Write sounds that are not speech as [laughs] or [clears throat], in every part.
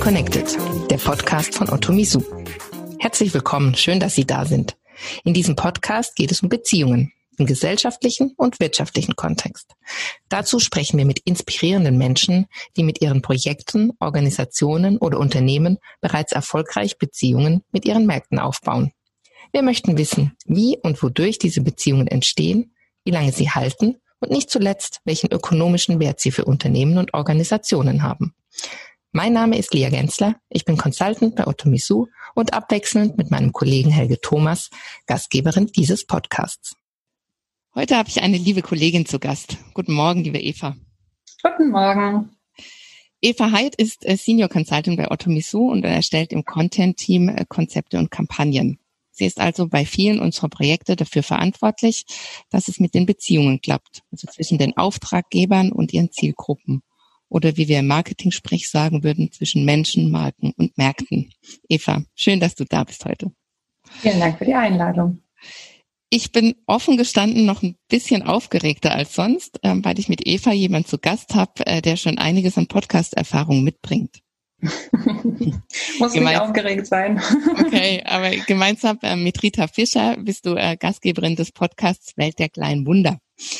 Connected, der Podcast von Otto Misu. Herzlich willkommen, schön, dass Sie da sind. In diesem Podcast geht es um Beziehungen im gesellschaftlichen und wirtschaftlichen Kontext. Dazu sprechen wir mit inspirierenden Menschen, die mit ihren Projekten, Organisationen oder Unternehmen bereits erfolgreich Beziehungen mit ihren Märkten aufbauen. Wir möchten wissen, wie und wodurch diese Beziehungen entstehen, wie lange sie halten und nicht zuletzt, welchen ökonomischen Wert sie für Unternehmen und Organisationen haben. Mein Name ist Lia Gensler, ich bin Consultant bei Otto Misu und abwechselnd mit meinem Kollegen Helge Thomas, Gastgeberin dieses Podcasts. Heute habe ich eine liebe Kollegin zu Gast. Guten Morgen, liebe Eva. Guten Morgen. Eva Heid ist äh, Senior Consultant bei Otto Misu und erstellt im Content-Team äh, Konzepte und Kampagnen. Sie ist also bei vielen unserer Projekte dafür verantwortlich, dass es mit den Beziehungen klappt, also zwischen den Auftraggebern und ihren Zielgruppen. Oder wie wir im Marketing-Sprech sagen würden, zwischen Menschen, Marken und Märkten. Eva, schön, dass du da bist heute. Vielen Dank für die Einladung. Ich bin offen gestanden noch ein bisschen aufgeregter als sonst, ähm, weil ich mit Eva jemand zu Gast habe, äh, der schon einiges an Podcast-Erfahrung mitbringt. [laughs] Muss Gemein nicht aufgeregt sein. [laughs] okay, [laughs] aber gemeinsam äh, mit Rita Fischer bist du äh, Gastgeberin des Podcasts Welt der kleinen Wunder.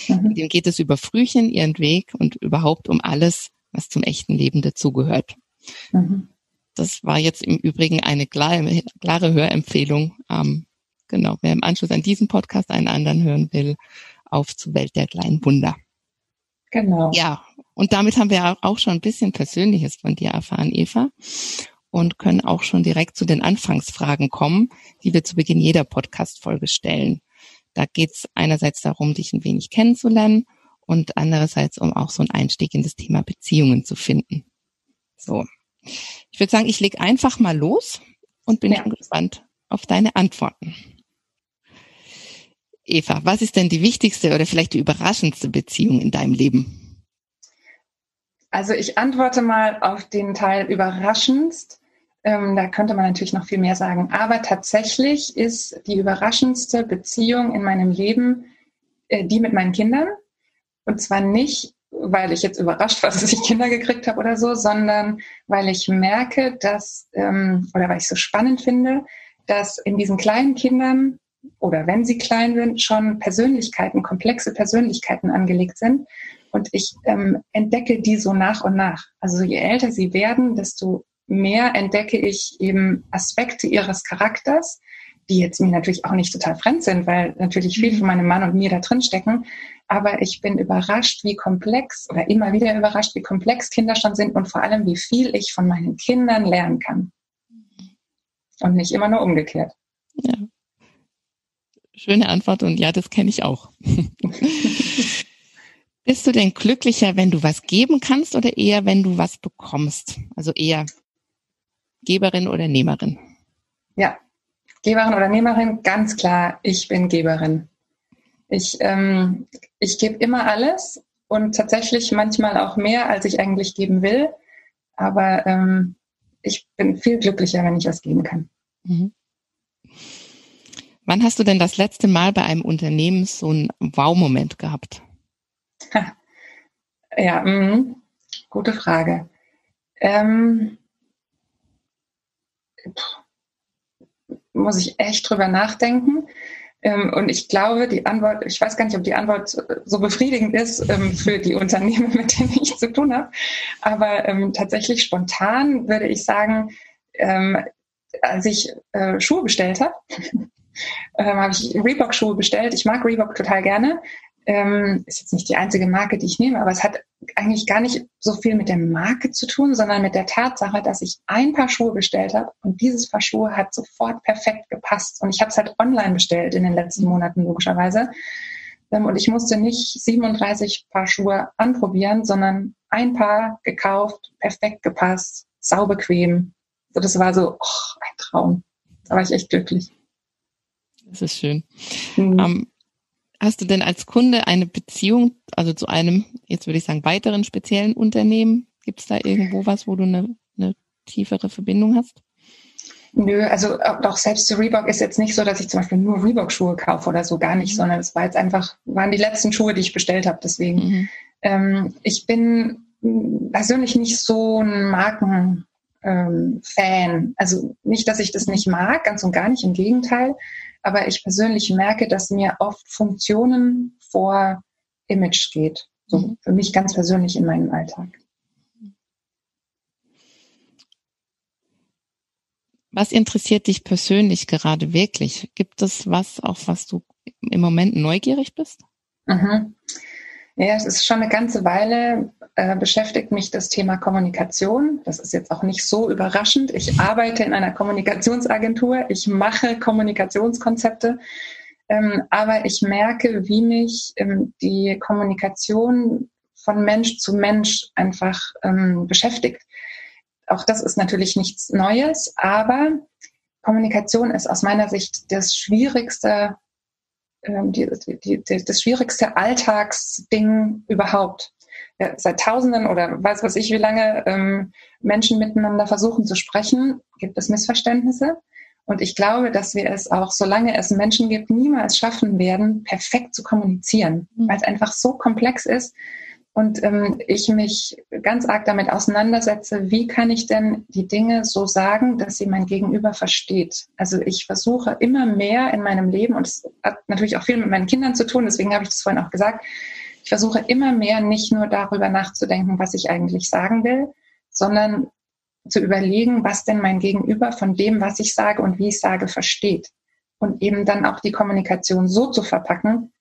Mhm. In dem geht es über Frühchen, ihren Weg und überhaupt um alles, was zum echten Leben dazugehört. Mhm. Das war jetzt im Übrigen eine klare, klare Hörempfehlung. Ähm, genau, wer im Anschluss an diesen Podcast einen anderen hören will, auf zur Welt der kleinen Wunder. Genau. Ja, und damit haben wir auch schon ein bisschen Persönliches von dir erfahren, Eva, und können auch schon direkt zu den Anfangsfragen kommen, die wir zu Beginn jeder Podcast-Folge stellen. Da geht es einerseits darum, dich ein wenig kennenzulernen und andererseits um auch so einen Einstieg in das Thema Beziehungen zu finden. So. Ich würde sagen, ich leg einfach mal los und bin ja. schon gespannt auf deine Antworten. Eva, was ist denn die wichtigste oder vielleicht die überraschendste Beziehung in deinem Leben? Also ich antworte mal auf den Teil überraschendst. Ähm, da könnte man natürlich noch viel mehr sagen. Aber tatsächlich ist die überraschendste Beziehung in meinem Leben äh, die mit meinen Kindern. Und zwar nicht, weil ich jetzt überrascht war, [laughs] dass ich Kinder gekriegt habe oder so, sondern weil ich merke, dass, ähm, oder weil ich so spannend finde, dass in diesen kleinen Kindern oder wenn sie klein sind, schon Persönlichkeiten, komplexe Persönlichkeiten angelegt sind und ich ähm, entdecke die so nach und nach. Also je älter sie werden, desto mehr entdecke ich eben Aspekte ihres Charakters, die jetzt mir natürlich auch nicht total fremd sind, weil natürlich viel von meinem Mann und mir da drin stecken. Aber ich bin überrascht, wie komplex oder immer wieder überrascht, wie komplex Kinder schon sind und vor allem, wie viel ich von meinen Kindern lernen kann. Und nicht immer nur umgekehrt. Ja. Schöne Antwort und ja, das kenne ich auch. [laughs] Bist du denn glücklicher, wenn du was geben kannst oder eher, wenn du was bekommst? Also eher Geberin oder Nehmerin? Ja, Geberin oder Nehmerin, ganz klar, ich bin Geberin. Ich, ähm, ich gebe immer alles und tatsächlich manchmal auch mehr, als ich eigentlich geben will. Aber ähm, ich bin viel glücklicher, wenn ich was geben kann. Mhm. Wann hast du denn das letzte Mal bei einem Unternehmen so einen Wow-Moment gehabt? [laughs] Ja, mh, gute Frage. Ähm, muss ich echt drüber nachdenken. Ähm, und ich glaube, die Antwort, ich weiß gar nicht, ob die Antwort so befriedigend ist ähm, für die Unternehmen, [laughs] mit denen ich zu tun habe. Aber ähm, tatsächlich spontan würde ich sagen, als ich äh, Schuhe bestellt habe, [laughs] habe ich Reebok-Schuhe bestellt. Ich mag Reebok total gerne ähm, ist jetzt nicht die einzige Marke, die ich nehme, aber es hat eigentlich gar nicht so viel mit der Marke zu tun, sondern mit der Tatsache, dass ich ein Paar Schuhe bestellt habe und dieses Paar Schuhe hat sofort perfekt gepasst. Und ich habe es halt online bestellt in den letzten Monaten logischerweise. Ähm, und ich musste nicht 37 Paar Schuhe anprobieren, sondern ein Paar gekauft, perfekt gepasst, saubequem. So, das war so oh, ein Traum. Da war ich echt glücklich. Das ist schön. Mhm. Um, ähm, Hast du denn als Kunde eine Beziehung, also zu einem, jetzt würde ich sagen, weiteren speziellen Unternehmen? Gibt es da irgendwo was, wo du eine, eine tiefere Verbindung hast? Nö, also auch selbst zu Reebok ist jetzt nicht so, dass ich zum Beispiel nur Reebok-Schuhe kaufe oder so, gar nicht, mhm. sondern es war jetzt einfach, waren die letzten Schuhe, die ich bestellt habe. Deswegen, mhm. ähm, ich bin persönlich nicht so ein Marken, ähm. Also nicht, dass ich das nicht mag, ganz und gar nicht, im Gegenteil. Aber ich persönlich merke, dass mir oft Funktionen vor Image geht. So mhm. für mich ganz persönlich in meinem Alltag. Was interessiert dich persönlich gerade wirklich? Gibt es was, auf was du im Moment neugierig bist? Mhm. Ja, es ist schon eine ganze Weile äh, beschäftigt mich das Thema Kommunikation. Das ist jetzt auch nicht so überraschend. Ich arbeite in einer Kommunikationsagentur. Ich mache Kommunikationskonzepte. Ähm, aber ich merke, wie mich ähm, die Kommunikation von Mensch zu Mensch einfach ähm, beschäftigt. Auch das ist natürlich nichts Neues, aber Kommunikation ist aus meiner Sicht das schwierigste, die, die, die, das schwierigste Alltagsding überhaupt. Ja, seit Tausenden oder weiß was ich wie lange ähm, Menschen miteinander versuchen zu sprechen, gibt es Missverständnisse. Und ich glaube, dass wir es auch, solange es Menschen gibt, niemals schaffen werden, perfekt zu kommunizieren, mhm. weil es einfach so komplex ist und ähm, ich mich ganz arg damit auseinandersetze, wie kann ich denn die Dinge so sagen, dass sie mein Gegenüber versteht. Also ich versuche immer mehr in meinem Leben, und es hat natürlich auch viel mit meinen Kindern zu tun, deswegen habe ich das vorhin auch gesagt, ich versuche immer mehr nicht nur darüber nachzudenken, was ich eigentlich sagen will, sondern zu überlegen, was denn mein Gegenüber von dem, was ich sage und wie ich sage, versteht. Und eben dann auch die Kommunikation so zu verpacken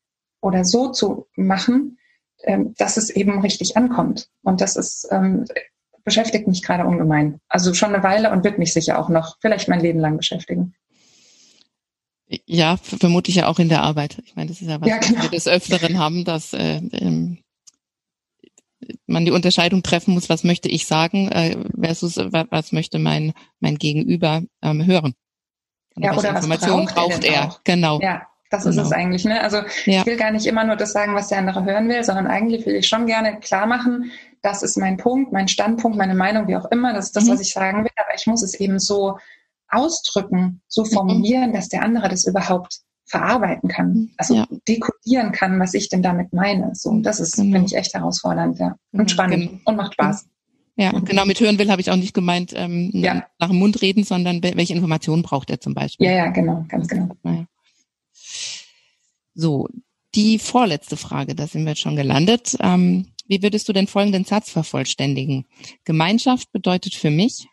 oder so zu machen, ähm, dass es eben richtig ankommt. Und das ist, ähm, beschäftigt mich gerade ungemein. Also schon eine Weile und wird mich sicher auch noch vielleicht mein Leben lang beschäftigen. Ja, vermutlich ja auch in der Arbeit. Ich meine, das ist ja was, ja, genau. wir des Öfteren haben, dass äh, ähm, man die Unterscheidung treffen muss, was möchte ich sagen äh, versus was, was möchte mein mein Gegenüber ähm, hören. Und ja, oder Informationen was braucht, braucht er? er? Genau. Ja, das genau. ist es eigentlich. Ne? Also ja. ich will gar nicht immer nur das sagen, was der andere hören will, sondern eigentlich will ich schon gerne klar machen, das ist mein Punkt, mein Standpunkt, meine Meinung, wie auch immer, das ist das, mhm. was ich sagen will, aber ich muss es eben so ausdrücken, so mhm. formulieren, mhm. dass der andere das überhaupt verarbeiten kann, mhm. also ja. dekodieren kann, was ich denn damit meine. So, und das ist, genau. finde ich, echt herausfordernd, ja. Und genau. spannend genau. und macht Spaß. Ja, genau mit hören will habe ich auch nicht gemeint, ähm, ja. nach dem Mund reden, sondern welche Informationen braucht er zum Beispiel. Ja, ja, genau, ganz genau. Ja. So, die vorletzte Frage, da sind wir jetzt schon gelandet. Ähm, wie würdest du den folgenden Satz vervollständigen? Gemeinschaft bedeutet für mich?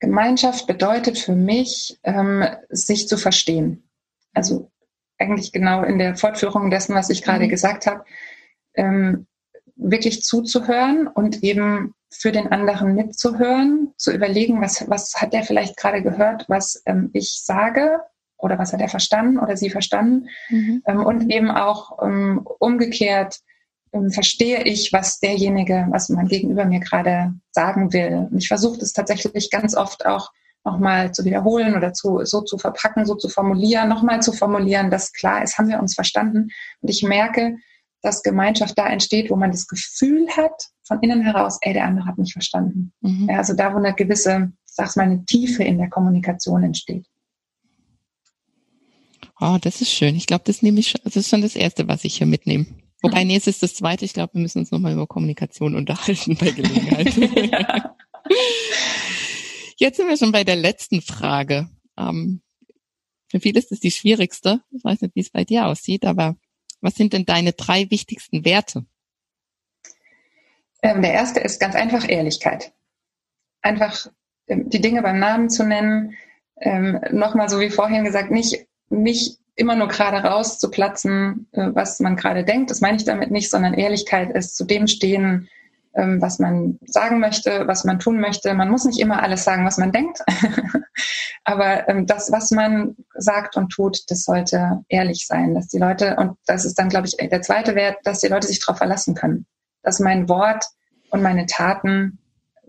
Gemeinschaft bedeutet für mich, ähm, sich zu verstehen. Also eigentlich genau in der Fortführung dessen, was ich gerade mhm. gesagt habe, ähm, wirklich zuzuhören und eben für den anderen mitzuhören, zu überlegen, was, was hat der vielleicht gerade gehört, was ähm, ich sage oder was hat er verstanden oder sie verstanden. Mhm. Ähm, und eben auch ähm, umgekehrt ähm, verstehe ich, was derjenige, was mein Gegenüber mir gerade sagen will. Und ich versuche das tatsächlich ganz oft auch nochmal zu wiederholen oder zu, so zu verpacken, so zu formulieren, nochmal zu formulieren, dass klar ist, haben wir uns verstanden. Und ich merke, dass Gemeinschaft da entsteht, wo man das Gefühl hat, von innen heraus, ey, der andere hat mich verstanden. Mhm. Ja, also da, wo eine gewisse, sag's mal, eine Tiefe in der Kommunikation entsteht. Oh, das ist schön. Ich glaube, das nehme ich, das ist schon das Erste, was ich hier mitnehme. Wobei, nee, es ist das Zweite. Ich glaube, wir müssen uns nochmal über Kommunikation unterhalten bei Gelegenheit. [laughs] ja. [laughs] Jetzt sind wir schon bei der letzten Frage. Ähm, für viele ist es die schwierigste. Ich weiß nicht, wie es bei dir aussieht, aber was sind denn deine drei wichtigsten Werte? Ähm, der erste ist ganz einfach Ehrlichkeit. Einfach ähm, die Dinge beim Namen zu nennen. Ähm, Nochmal so wie vorhin gesagt, nicht nicht immer nur gerade raus zu platzen, äh, was man gerade denkt. Das meine ich damit nicht, sondern Ehrlichkeit ist zu dem stehen, ähm, was man sagen möchte, was man tun möchte. Man muss nicht immer alles sagen, was man denkt, [laughs] aber ähm, das, was man sagt und tut, das sollte ehrlich sein, dass die Leute, und das ist dann, glaube ich, der zweite Wert, dass die Leute sich darauf verlassen können, dass mein Wort und meine Taten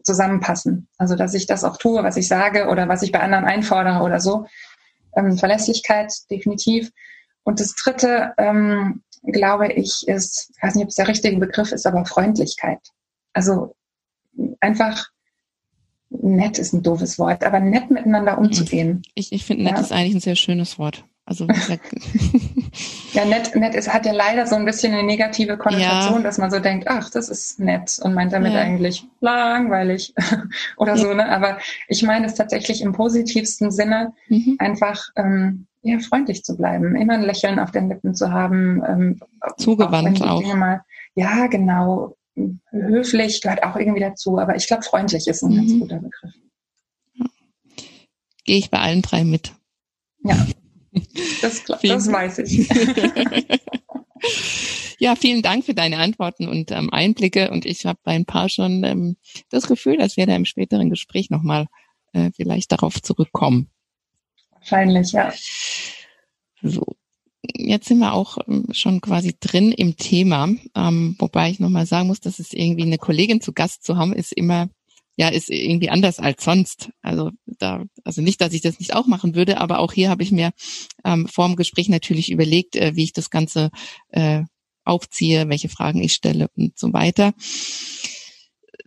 zusammenpassen. Also, dass ich das auch tue, was ich sage oder was ich bei anderen einfordere oder so, ähm, Verlässlichkeit definitiv. Und das dritte, ähm, glaube ich, ist, ich weiß nicht, ob es der richtige Begriff ist, aber Freundlichkeit. Also einfach nett ist ein doofes Wort, aber nett miteinander umzugehen. Ich, ich finde, nett ja. ist eigentlich ein sehr schönes Wort. Also [laughs] ja, nett, nett es hat ja leider so ein bisschen eine negative Konnotation, ja. dass man so denkt, ach, das ist nett und meint damit ja. eigentlich langweilig [laughs] oder ja. so, ne? Aber ich meine es tatsächlich im positivsten Sinne, mhm. einfach ähm, ja, freundlich zu bleiben, immer ein Lächeln auf den Lippen zu haben. Ähm, Zugewandt auch. auch. Mal, ja, genau. Höflich gehört auch irgendwie dazu, aber ich glaube, freundlich ist ein mhm. ganz guter Begriff. Gehe ich bei allen drei mit. Ja. Das, das weiß ich. [laughs] ja, vielen Dank für deine Antworten und ähm, Einblicke. Und ich habe bei ein paar schon ähm, das Gefühl, dass wir da im späteren Gespräch nochmal äh, vielleicht darauf zurückkommen. Wahrscheinlich, ja. So. Jetzt sind wir auch ähm, schon quasi drin im Thema, ähm, wobei ich nochmal sagen muss, dass es irgendwie eine Kollegin zu Gast zu haben, ist immer ja, ist irgendwie anders als sonst. Also da, also nicht, dass ich das nicht auch machen würde, aber auch hier habe ich mir ähm, vor dem Gespräch natürlich überlegt, äh, wie ich das Ganze äh, aufziehe, welche Fragen ich stelle und so weiter.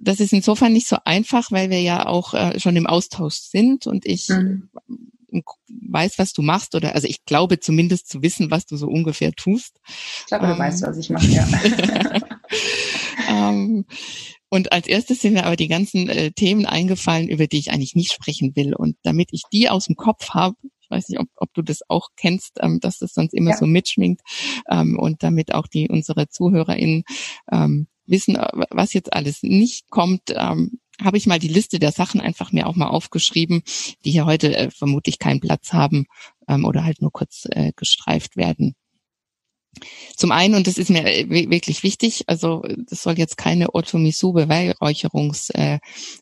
Das ist insofern nicht so einfach, weil wir ja auch äh, schon im Austausch sind und ich mhm. weiß, was du machst oder also ich glaube zumindest zu wissen, was du so ungefähr tust. Ich glaube, du ähm, weißt, was ich mache, ja. [laughs] [laughs] ähm, und als erstes sind mir aber die ganzen äh, Themen eingefallen, über die ich eigentlich nicht sprechen will. Und damit ich die aus dem Kopf habe, ich weiß nicht, ob, ob du das auch kennst, ähm, dass das sonst immer ja. so mitschwingt, ähm, und damit auch die unsere ZuhörerInnen ähm, wissen, äh, was jetzt alles nicht kommt, ähm, habe ich mal die Liste der Sachen einfach mir auch mal aufgeschrieben, die hier heute äh, vermutlich keinen Platz haben ähm, oder halt nur kurz äh, gestreift werden. Zum einen, und das ist mir äh, wirklich wichtig, also das soll jetzt keine Otomisu-Beweihräucherungsfolge äh,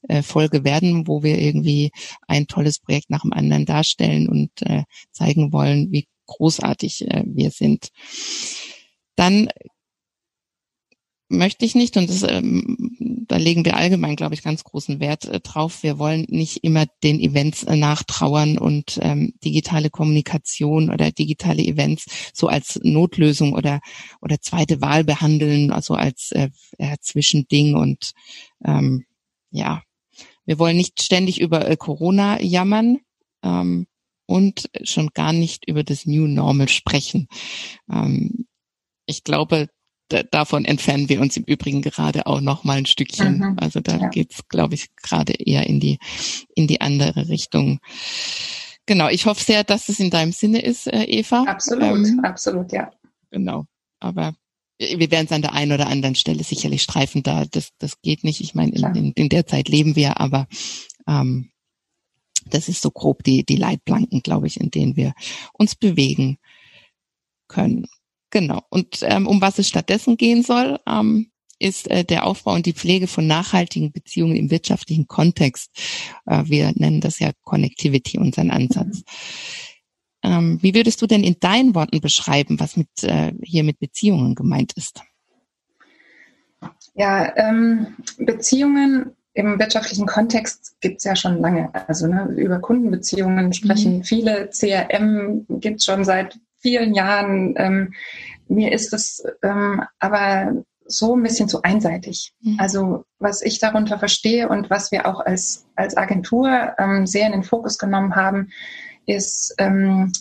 äh, werden, wo wir irgendwie ein tolles Projekt nach dem anderen darstellen und äh, zeigen wollen, wie großartig äh, wir sind. Dann möchte ich nicht und das, ähm, da legen wir allgemein, glaube ich, ganz großen Wert äh, drauf. Wir wollen nicht immer den Events äh, nachtrauern und ähm, digitale Kommunikation oder digitale Events so als Notlösung oder oder zweite Wahl behandeln, also als äh, äh, Zwischending und ähm, ja, wir wollen nicht ständig über äh, Corona jammern. Ähm, und schon gar nicht über das New Normal sprechen. Ähm, ich glaube, davon entfernen wir uns im Übrigen gerade auch noch mal ein Stückchen. Mhm. Also da ja. geht's, glaube ich, gerade eher in die in die andere Richtung. Genau, ich hoffe sehr, dass es in deinem Sinne ist, äh, Eva. Absolut, ähm, absolut, ja. Genau, aber wir werden es an der einen oder anderen Stelle sicherlich streifen, da das, das geht nicht. Ich meine, in, in, in der Zeit leben wir, aber ähm, das ist so grob die, die Leitplanken, glaube ich, in denen wir uns bewegen können. Genau. Und ähm, um was es stattdessen gehen soll, ähm, ist äh, der Aufbau und die Pflege von nachhaltigen Beziehungen im wirtschaftlichen Kontext. Äh, wir nennen das ja Connectivity, unseren Ansatz. Ähm, wie würdest du denn in deinen Worten beschreiben, was mit äh, hier mit Beziehungen gemeint ist? Ja, ähm, Beziehungen im wirtschaftlichen Kontext gibt's ja schon lange. Also ne, über Kundenbeziehungen sprechen mhm. viele. CRM gibt's schon seit vielen Jahren. Ähm, mir ist es ähm, aber so ein bisschen zu einseitig. Mhm. Also was ich darunter verstehe und was wir auch als, als Agentur ähm, sehr in den Fokus genommen haben, ist ähm,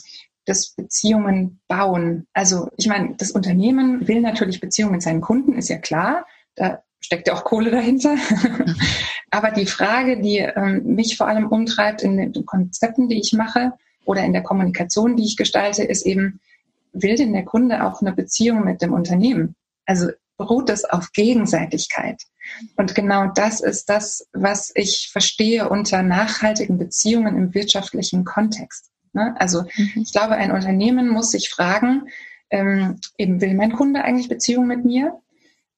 das Beziehungen bauen. Also ich meine, das Unternehmen will natürlich Beziehungen mit seinen Kunden, ist ja klar. Da steckt ja auch Kohle dahinter. Mhm. [laughs] Aber die Frage, die ähm, mich vor allem umtreibt in den Konzepten, die ich mache, oder in der Kommunikation, die ich gestalte, ist eben, will denn der Kunde auch eine Beziehung mit dem Unternehmen? Also beruht das auf Gegenseitigkeit? Und genau das ist das, was ich verstehe unter nachhaltigen Beziehungen im wirtschaftlichen Kontext. Ne? Also mhm. ich glaube, ein Unternehmen muss sich fragen, ähm, eben will mein Kunde eigentlich Beziehung mit mir?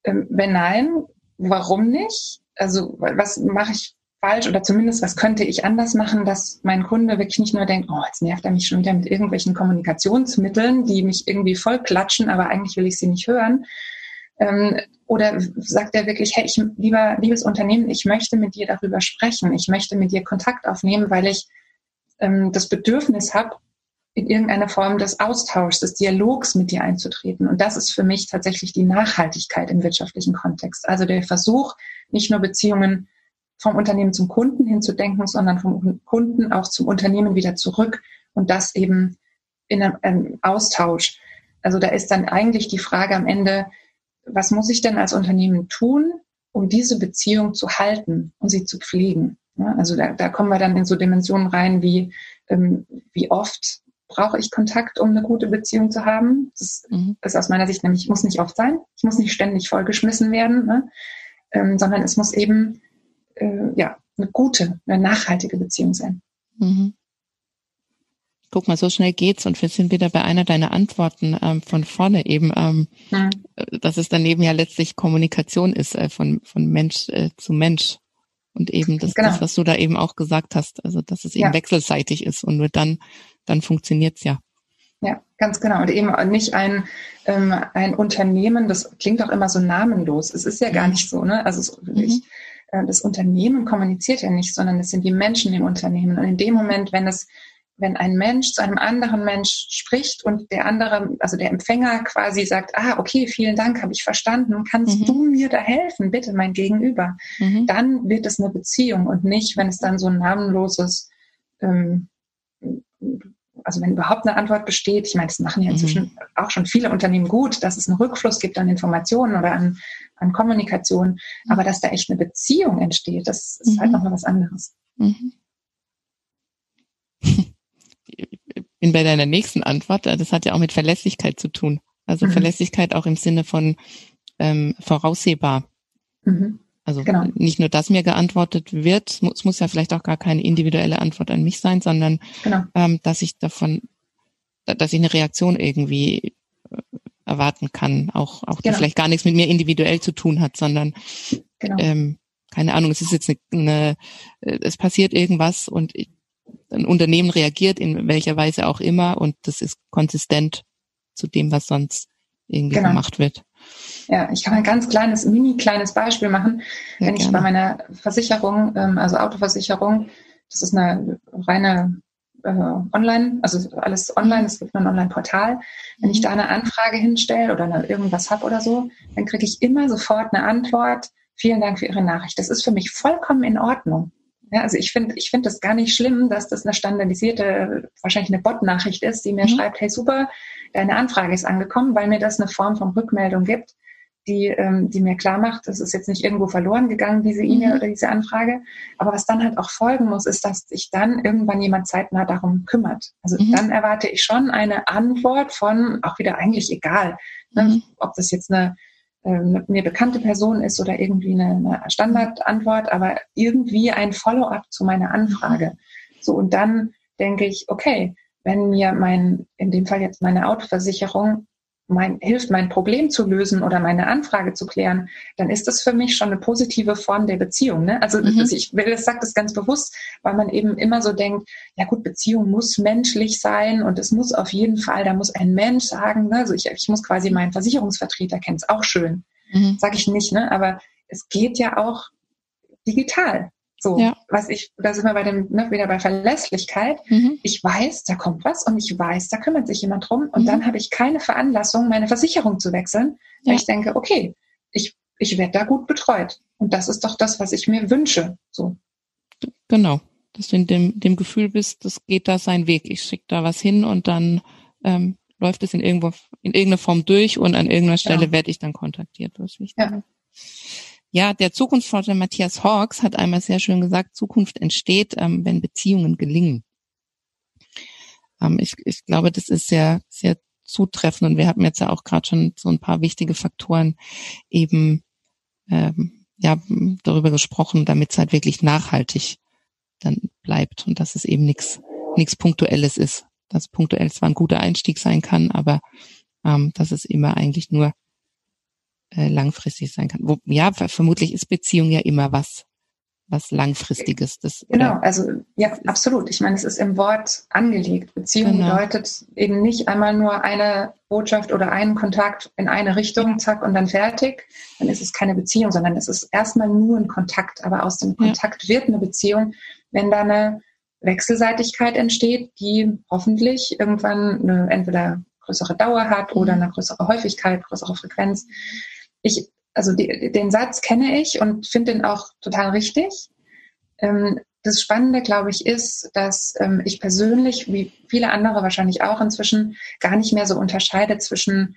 Ähm, wenn nein, warum nicht? Also was mache ich falsch oder zumindest was könnte ich anders machen, dass mein Kunde wirklich nicht nur denkt, oh, jetzt nervt er mich schon wieder mit irgendwelchen Kommunikationsmitteln, die mich irgendwie voll klatschen, aber eigentlich will ich sie nicht hören. Ähm, oder sagt er wirklich, hey, ich, lieber, liebes Unternehmen, ich möchte mit dir darüber sprechen, ich möchte mit dir Kontakt aufnehmen, weil ich ähm, das Bedürfnis habe, in irgendeiner Form des Austauschs, des Dialogs mit dir einzutreten. Und das ist für mich tatsächlich die Nachhaltigkeit im wirtschaftlichen Kontext. Also der Versuch, nicht nur Beziehungen vom Unternehmen zum Kunden hinzudenken, sondern vom Kunden auch zum Unternehmen wieder zurück und das eben in einem, Austausch. Also da ist dann eigentlich die Frage am Ende, was muss ich denn als Unternehmen tun, um diese Beziehung zu halten und sie zu pflegen? Also da, da kommen wir dann in so Dimensionen rein, wie ähm, wie oft brauche ich Kontakt, um eine gute Beziehung zu haben. Das mhm. ist aus meiner Sicht nämlich, muss nicht oft sein. Ich muss nicht ständig vollgeschmissen werden, ne? ähm, sondern es muss eben äh, ja eine gute, eine nachhaltige Beziehung sein. Mhm. Guck mal, so schnell geht's und wir sind wieder bei einer deiner Antworten ähm, von vorne eben, ähm, mhm. dass es daneben ja letztlich Kommunikation ist äh, von von Mensch äh, zu Mensch und eben das, genau. das, was du da eben auch gesagt hast, also dass es eben ja. wechselseitig ist und nur dann dann funktioniert's ja. Ja, ganz genau. Und eben nicht ein, ähm, ein Unternehmen, das klingt auch immer so namenlos. Es ist ja gar mhm. nicht so, ne? Also es, mhm. ich, das Unternehmen kommuniziert ja nicht, sondern es sind die Menschen im Unternehmen. Und in dem Moment, wenn es wenn ein Mensch zu einem anderen Mensch spricht und der andere, also der Empfänger quasi sagt, ah, okay, vielen Dank, habe ich verstanden, kannst mhm. du mir da helfen, bitte mein Gegenüber, mhm. dann wird es eine Beziehung und nicht, wenn es dann so ein namenloses ähm, also wenn überhaupt eine Antwort besteht, ich meine, das machen ja inzwischen mhm. auch schon viele Unternehmen gut, dass es einen Rückfluss gibt an Informationen oder an, an Kommunikation, mhm. aber dass da echt eine Beziehung entsteht, das ist halt mhm. halt nochmal was anderes. Mhm. [laughs] Bin bei deiner nächsten Antwort, das hat ja auch mit Verlässlichkeit zu tun. Also mhm. Verlässlichkeit auch im Sinne von ähm, voraussehbar. Also genau. nicht nur, dass mir geantwortet wird, es muss ja vielleicht auch gar keine individuelle Antwort an mich sein, sondern genau. ähm, dass ich davon, dass ich eine Reaktion irgendwie äh, erwarten kann, auch, auch die genau. vielleicht gar nichts mit mir individuell zu tun hat, sondern genau. ähm, keine Ahnung, es ist jetzt eine, eine äh, es passiert irgendwas und ich, ein Unternehmen reagiert in welcher Weise auch immer und das ist konsistent zu dem, was sonst irgendwie genau. gemacht wird. Ja, ich kann ein ganz kleines, mini kleines Beispiel machen. Ja, Wenn ich gerne. bei meiner Versicherung, ähm, also Autoversicherung, das ist eine reine äh, online, also alles online, es gibt nur ein Online-Portal. Wenn ich mhm. da eine Anfrage hinstelle oder eine, irgendwas habe oder so, dann kriege ich immer sofort eine Antwort. Vielen Dank für Ihre Nachricht. Das ist für mich vollkommen in Ordnung. Ja, also ich finde ich finde das gar nicht schlimm, dass das eine standardisierte, wahrscheinlich eine Bot-Nachricht ist, die mir mhm. schreibt, hey super, deine Anfrage ist angekommen, weil mir das eine Form von Rückmeldung gibt, die, ähm, die mir klar macht, das ist jetzt nicht irgendwo verloren gegangen, diese E-Mail mhm. oder diese Anfrage. Aber was dann halt auch folgen muss, ist, dass sich dann irgendwann jemand zeitnah darum kümmert. Also mhm. dann erwarte ich schon eine Antwort von, auch wieder eigentlich egal, ne, mhm. ob das jetzt eine mir bekannte Person ist oder irgendwie eine, eine Standardantwort, aber irgendwie ein Follow-up zu meiner Anfrage. So, und dann denke ich, okay, wenn mir mein, in dem Fall jetzt meine Autoversicherung mein, hilft, mein Problem zu lösen oder meine Anfrage zu klären, dann ist das für mich schon eine positive Form der Beziehung. Ne? Also mhm. ich will, das sagt das ganz bewusst, weil man eben immer so denkt, ja gut, Beziehung muss menschlich sein und es muss auf jeden Fall, da muss ein Mensch sagen, ne? also ich, ich muss quasi meinen Versicherungsvertreter kennen, ist auch schön, mhm. sage ich nicht, ne? aber es geht ja auch digital. So, ja. was ich, da sind wir bei dem, ne, wieder bei Verlässlichkeit. Mhm. Ich weiß, da kommt was und ich weiß, da kümmert sich jemand drum. Und mhm. dann habe ich keine Veranlassung, meine Versicherung zu wechseln, weil ich denke, okay, ich, ich werde da gut betreut. Und das ist doch das, was ich mir wünsche. So. Genau. Dass du in dem, dem Gefühl bist, das geht da seinen Weg. Ich schicke da was hin und dann ähm, läuft es in irgendwo in irgendeiner Form durch und an irgendeiner Stelle ja. werde ich dann kontaktiert. Was ich ja. Ja, der Zukunftsforscher Matthias Hawks hat einmal sehr schön gesagt, Zukunft entsteht, ähm, wenn Beziehungen gelingen. Ähm, ich, ich glaube, das ist sehr, sehr zutreffend und wir haben jetzt ja auch gerade schon so ein paar wichtige Faktoren eben ähm, ja darüber gesprochen, damit es halt wirklich nachhaltig dann bleibt und dass es eben nichts nichts punktuelles ist. Dass punktuell zwar ein guter Einstieg sein kann, aber ähm, dass es immer eigentlich nur äh, langfristig sein kann. Wo, ja, vermutlich ist Beziehung ja immer was, was langfristiges. Das, genau, oder? also ja, absolut. Ich meine, es ist im Wort angelegt. Beziehung genau. bedeutet eben nicht einmal nur eine Botschaft oder einen Kontakt in eine Richtung, zack, und dann fertig. Dann ist es keine Beziehung, sondern es ist erstmal nur ein Kontakt. Aber aus dem Kontakt ja. wird eine Beziehung, wenn da eine Wechselseitigkeit entsteht, die hoffentlich irgendwann eine entweder größere Dauer hat oder mhm. eine größere Häufigkeit, größere Frequenz ich, also die, den Satz kenne ich und finde den auch total richtig. Ähm, das Spannende, glaube ich, ist, dass ähm, ich persönlich, wie viele andere wahrscheinlich auch inzwischen, gar nicht mehr so unterscheide zwischen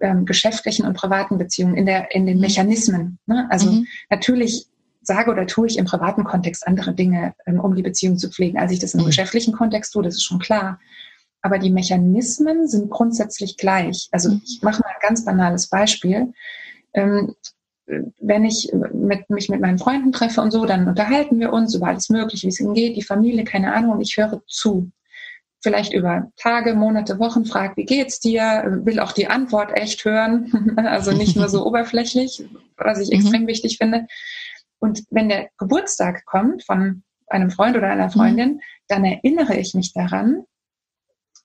ähm, geschäftlichen und privaten Beziehungen in, der, in den mhm. Mechanismen. Ne? Also mhm. natürlich sage oder tue ich im privaten Kontext andere Dinge, ähm, um die Beziehung zu pflegen, als ich das im mhm. geschäftlichen Kontext tue, das ist schon klar. Aber die Mechanismen sind grundsätzlich gleich. Also mhm. ich mache mal ein ganz banales Beispiel. Ähm, wenn ich mit, mich mit meinen Freunden treffe und so, dann unterhalten wir uns über alles Mögliche, wie es ihnen geht, die Familie, keine Ahnung, und ich höre zu. Vielleicht über Tage, Monate, Wochen, frage, wie geht's dir? Will auch die Antwort echt hören. [laughs] also nicht nur so [laughs] oberflächlich, was ich mhm. extrem wichtig finde. Und wenn der Geburtstag kommt von einem Freund oder einer Freundin, mhm. dann erinnere ich mich daran,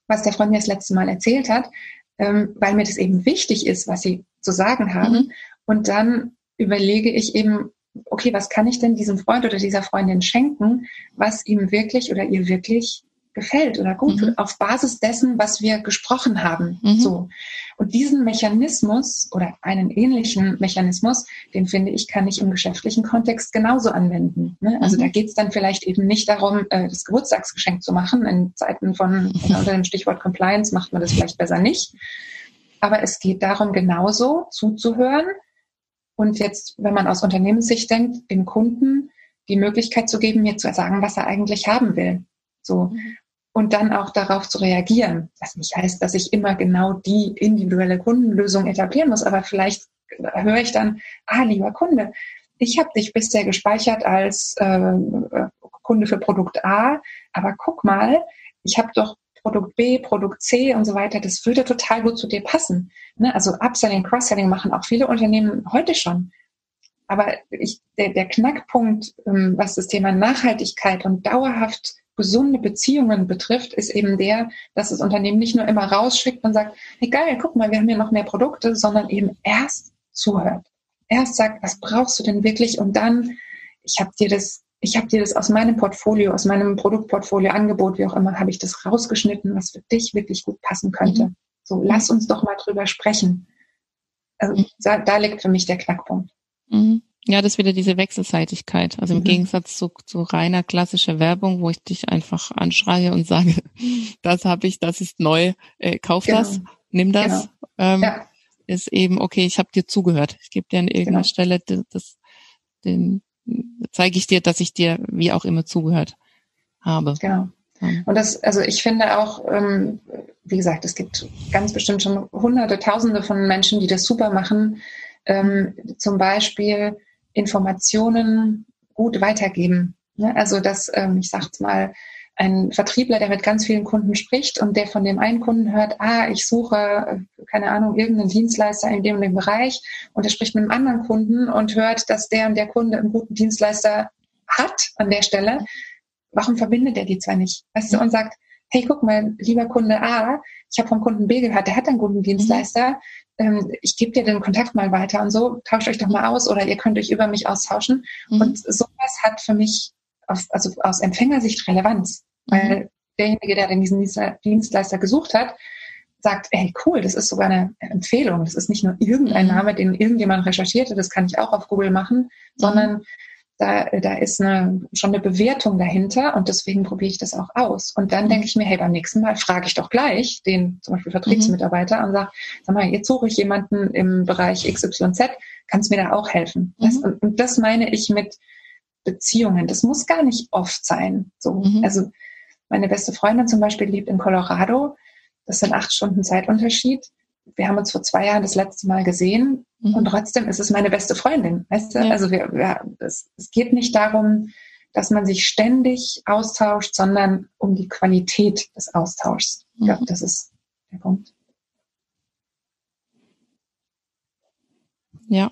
was der Freund mir das letzte Mal erzählt hat, ähm, weil mir das eben wichtig ist, was sie zu sagen haben. Mhm. Und dann überlege ich eben, okay, was kann ich denn diesem Freund oder dieser Freundin schenken, was ihm wirklich oder ihr wirklich gefällt oder gut mhm. auf Basis dessen, was wir gesprochen haben. Mhm. So. Und diesen Mechanismus oder einen ähnlichen Mechanismus, den finde ich, kann ich im geschäftlichen Kontext genauso anwenden. Ne? Also mhm. da geht es dann vielleicht eben nicht darum, äh, das Geburtstagsgeschenk zu machen. In Zeiten von unter dem Stichwort Compliance macht man das vielleicht besser nicht. Aber es geht darum, genauso zuzuhören und jetzt, wenn man aus Unternehmenssicht denkt, dem Kunden die Möglichkeit zu geben, mir zu sagen, was er eigentlich haben will. So. Und dann auch darauf zu reagieren. Was nicht heißt, dass ich immer genau die individuelle Kundenlösung etablieren muss, aber vielleicht höre ich dann, ah, lieber Kunde, ich habe dich bisher gespeichert als äh, Kunde für Produkt A, aber guck mal, ich habe doch Produkt B, Produkt C und so weiter, das würde total gut zu dir passen. Ne? Also Upselling, Cross-Selling machen auch viele Unternehmen heute schon. Aber ich, der, der Knackpunkt, ähm, was das Thema Nachhaltigkeit und dauerhaft gesunde Beziehungen betrifft, ist eben der, dass das Unternehmen nicht nur immer rausschickt und sagt, hey geil, guck mal, wir haben hier noch mehr Produkte, sondern eben erst zuhört. Erst sagt, was brauchst du denn wirklich? Und dann, ich habe dir das, ich habe dir das aus meinem Portfolio, aus meinem Produktportfolio, Angebot, wie auch immer, habe ich das rausgeschnitten, was für dich wirklich gut passen könnte. Mhm. So, lass uns doch mal drüber sprechen. Also, mhm. da, da liegt für mich der Knackpunkt. Mhm. Ja, das ist wieder diese Wechselseitigkeit. Also im mhm. Gegensatz zu, zu reiner klassischer Werbung, wo ich dich einfach anschreie und sage, [laughs] das habe ich, das ist neu, äh, kauf genau. das, nimm das, genau. ähm, ja. ist eben, okay, ich habe dir zugehört. Ich gebe dir an irgendeiner genau. Stelle das, den zeige ich dir, dass ich dir wie auch immer zugehört habe. Genau. Und das, also ich finde auch, ähm, wie gesagt, es gibt ganz bestimmt schon hunderte, tausende von Menschen, die das super machen. Ähm, zum Beispiel Informationen gut weitergeben. Ne? Also dass, ähm, ich sag's mal, ein Vertriebler, der mit ganz vielen Kunden spricht und der von dem einen Kunden hört, ah, ich suche, äh, keine Ahnung, irgendeinen Dienstleister in dem und dem Bereich und er spricht mit einem anderen Kunden und hört, dass der und der Kunde einen guten Dienstleister hat an der Stelle. Warum verbindet er die zwei nicht? Weißt du, und sagt, hey, guck mal, lieber Kunde A, ich habe vom Kunden B gehört, der hat einen guten Dienstleister, ähm, ich gebe dir den Kontakt mal weiter und so, tauscht euch doch mal aus oder ihr könnt euch über mich austauschen. Mhm. Und sowas hat für mich aus, also aus Empfängersicht Relevanz, mhm. weil derjenige, der den diesen Dienstleister gesucht hat, sagt, hey, cool, das ist sogar eine Empfehlung. Das ist nicht nur irgendein mhm. Name, den irgendjemand recherchierte, das kann ich auch auf Google machen, mhm. sondern da, da ist eine, schon eine Bewertung dahinter und deswegen probiere ich das auch aus. Und dann mhm. denke ich mir, hey, beim nächsten Mal frage ich doch gleich den zum Beispiel Vertriebsmitarbeiter mhm. und sage, sag mal, jetzt suche ich jemanden im Bereich XYZ, kannst mir da auch helfen? Mhm. Das, und, und, das meine ich mit Beziehungen. Das muss gar nicht oft sein. So, mhm. also meine beste Freundin zum Beispiel lebt in Colorado. Das sind acht Stunden Zeitunterschied wir haben uns vor zwei Jahren das letzte Mal gesehen mhm. und trotzdem ist es meine beste Freundin. Weißt du? Ja. Also wir, wir, es, es geht nicht darum, dass man sich ständig austauscht, sondern um die Qualität des Austauschs. Ich glaube, mhm. das ist der Punkt. Ja,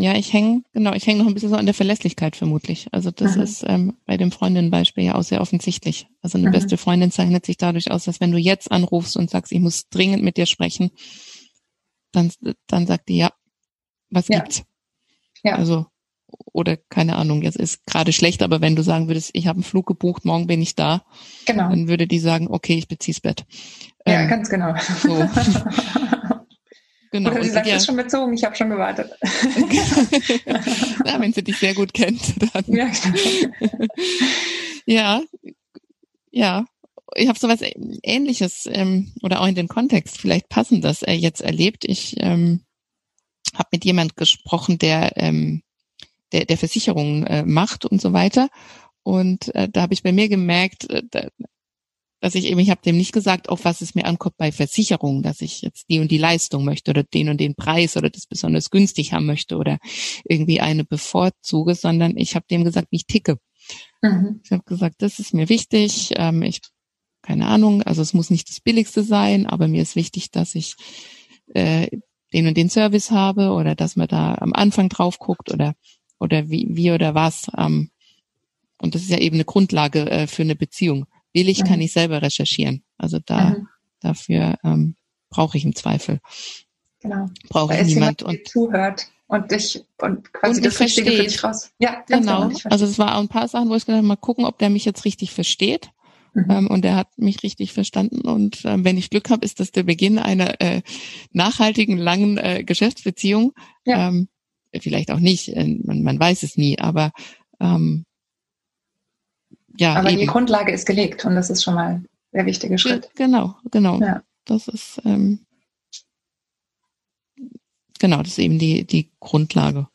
ja, ich hänge, genau, ich hänge noch ein bisschen so an der Verlässlichkeit vermutlich. Also das mhm. ist ähm, bei dem Freundinnenbeispiel ja auch sehr offensichtlich. Also eine mhm. beste Freundin zeichnet sich dadurch aus, dass wenn du jetzt anrufst und sagst, ich muss dringend mit dir sprechen, dann, dann sagt die, ja, was ja. gibt's? Ja. Also, oder keine Ahnung, jetzt ist gerade schlecht, aber wenn du sagen würdest, ich habe einen Flug gebucht, morgen bin ich da, genau. dann würde die sagen, okay, ich bezieh's Bett. Ja, ähm, ganz genau. So. [laughs] Genau. Oder sie sagt, ja. ist schon bezogen, ich habe schon gewartet. [laughs] ja, wenn sie dich sehr gut kennt, [laughs] dann. Ja, [laughs] ja, ja. Ich habe sowas Ähnliches ähm, oder auch in den Kontext vielleicht passendes äh, jetzt erlebt. Ich ähm, habe mit jemand gesprochen, der ähm, der, der Versicherungen äh, macht und so weiter. Und äh, da habe ich bei mir gemerkt, äh, dass ich eben, ich habe dem nicht gesagt, auf was es mir ankommt bei Versicherungen, dass ich jetzt die und die Leistung möchte oder den und den Preis oder das besonders günstig haben möchte oder irgendwie eine bevorzuge, sondern ich habe dem gesagt, wie ich ticke. Mhm. Ich habe gesagt, das ist mir wichtig. Ähm, ich keine Ahnung, also es muss nicht das Billigste sein, aber mir ist wichtig, dass ich äh, den und den Service habe oder dass man da am Anfang drauf guckt oder oder wie, wie oder was. Ähm, und das ist ja eben eine Grundlage äh, für eine Beziehung. Will ich, mhm. kann ich selber recherchieren. Also da mhm. dafür ähm, brauche ich im Zweifel. Genau. Brauche ich niemand jemand, und zuhört und dich und quasi und das Richtige für dich raus. Ja, genau. genau also es war ein paar Sachen, wo ich gedacht habe, mal gucken, ob der mich jetzt richtig versteht. Mhm. Ähm, und er hat mich richtig verstanden. Und äh, wenn ich Glück habe, ist das der Beginn einer äh, nachhaltigen, langen äh, Geschäftsbeziehung. Ja. Ähm, vielleicht auch nicht, äh, man, man weiß es nie, aber ähm, ja. Aber eben. die Grundlage ist gelegt und das ist schon mal der wichtige Schritt. Genau, genau. Ja. Das ist ähm, genau, das ist eben die, die Grundlage.